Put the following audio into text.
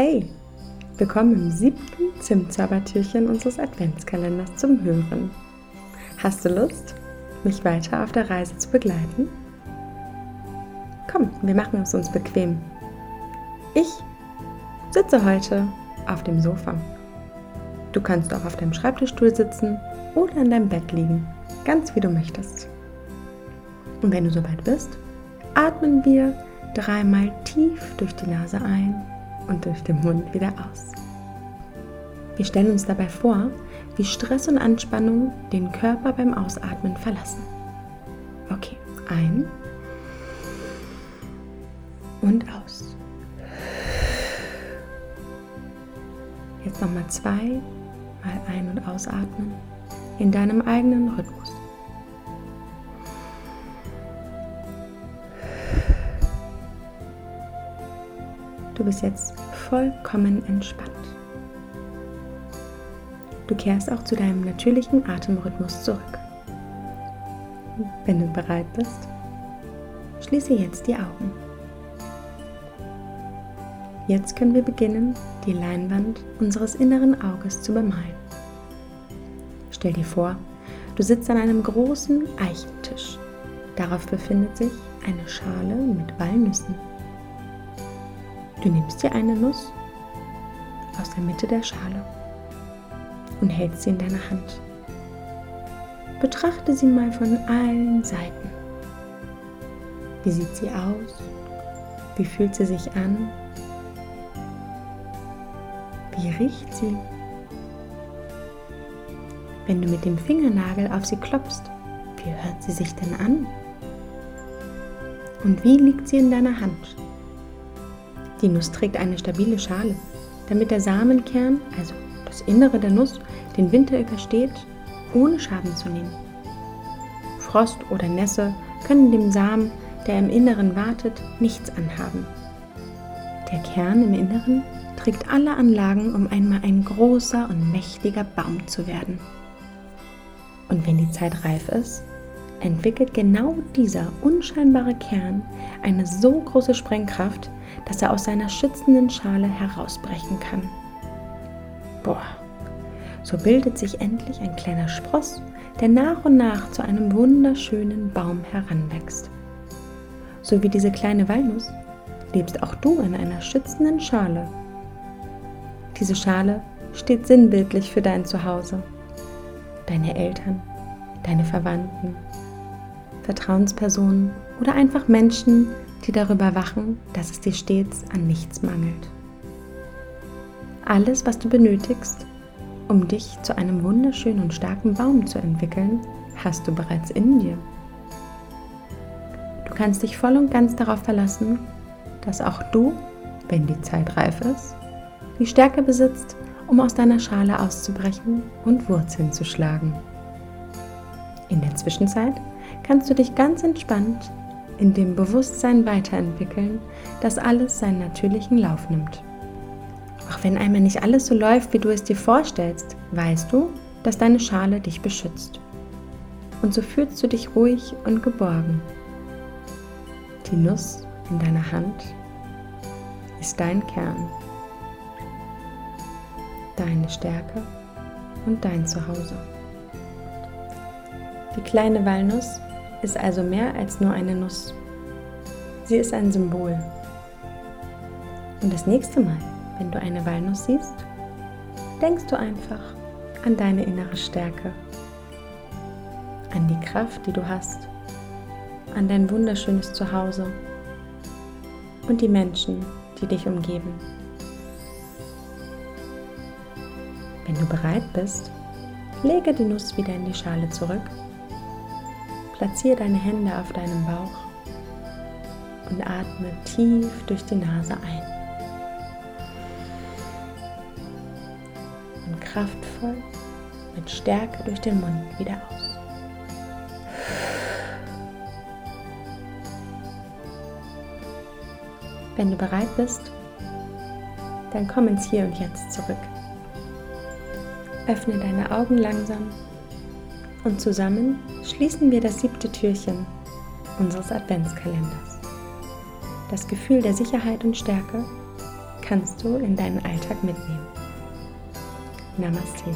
Hey, willkommen im siebten Zimtzaubertürchen unseres Adventskalenders zum Hören. Hast du Lust, mich weiter auf der Reise zu begleiten? Komm, wir machen es uns bequem. Ich sitze heute auf dem Sofa. Du kannst auch auf deinem Schreibtischstuhl sitzen oder in deinem Bett liegen, ganz wie du möchtest. Und wenn du soweit bist, atmen wir dreimal tief durch die Nase ein und durch den Mund wieder aus. Wir stellen uns dabei vor, wie Stress und Anspannung den Körper beim Ausatmen verlassen. Okay, ein und aus. Jetzt nochmal zwei mal ein- und ausatmen in deinem eigenen Rhythmus. Du bist jetzt vollkommen entspannt. Du kehrst auch zu deinem natürlichen Atemrhythmus zurück. Wenn du bereit bist, schließe jetzt die Augen. Jetzt können wir beginnen, die Leinwand unseres inneren Auges zu bemalen. Stell dir vor, du sitzt an einem großen Eichentisch. Darauf befindet sich eine Schale mit Walnüssen. Du nimmst dir eine Nuss aus der Mitte der Schale und hältst sie in deiner Hand. Betrachte sie mal von allen Seiten. Wie sieht sie aus? Wie fühlt sie sich an? Wie riecht sie? Wenn du mit dem Fingernagel auf sie klopfst, wie hört sie sich denn an? Und wie liegt sie in deiner Hand? Die Nuss trägt eine stabile Schale, damit der Samenkern, also das Innere der Nuss, den Winter übersteht, ohne Schaden zu nehmen. Frost oder Nässe können dem Samen, der im Inneren wartet, nichts anhaben. Der Kern im Inneren trägt alle Anlagen, um einmal ein großer und mächtiger Baum zu werden. Und wenn die Zeit reif ist, entwickelt genau dieser unscheinbare Kern eine so große Sprengkraft, dass er aus seiner schützenden Schale herausbrechen kann. Boah, so bildet sich endlich ein kleiner Spross, der nach und nach zu einem wunderschönen Baum heranwächst. So wie diese kleine Walnuss lebst auch du in einer schützenden Schale. Diese Schale steht sinnbildlich für dein Zuhause, deine Eltern, deine Verwandten, Vertrauenspersonen oder einfach Menschen, die darüber wachen, dass es dir stets an nichts mangelt. Alles, was du benötigst, um dich zu einem wunderschönen und starken Baum zu entwickeln, hast du bereits in dir. Du kannst dich voll und ganz darauf verlassen, dass auch du, wenn die Zeit reif ist, die Stärke besitzt, um aus deiner Schale auszubrechen und Wurzeln zu schlagen. In der Zwischenzeit kannst du dich ganz entspannt in dem Bewusstsein weiterentwickeln, dass alles seinen natürlichen Lauf nimmt. Auch wenn einmal nicht alles so läuft, wie du es dir vorstellst, weißt du, dass deine Schale dich beschützt. Und so fühlst du dich ruhig und geborgen. Die Nuss in deiner Hand ist dein Kern, deine Stärke und dein Zuhause. Die kleine Walnuss ist also mehr als nur eine Nuss. Sie ist ein Symbol. Und das nächste Mal, wenn du eine Walnuss siehst, denkst du einfach an deine innere Stärke, an die Kraft, die du hast, an dein wunderschönes Zuhause und die Menschen, die dich umgeben. Wenn du bereit bist, lege die Nuss wieder in die Schale zurück Platziere deine Hände auf deinem Bauch und atme tief durch die Nase ein. Und kraftvoll mit Stärke durch den Mund wieder aus. Wenn du bereit bist, dann komm ins Hier und Jetzt zurück. Öffne deine Augen langsam und zusammen schließen wir das siebte Türchen unseres Adventskalenders. Das Gefühl der Sicherheit und Stärke kannst du in deinen Alltag mitnehmen. Namaste.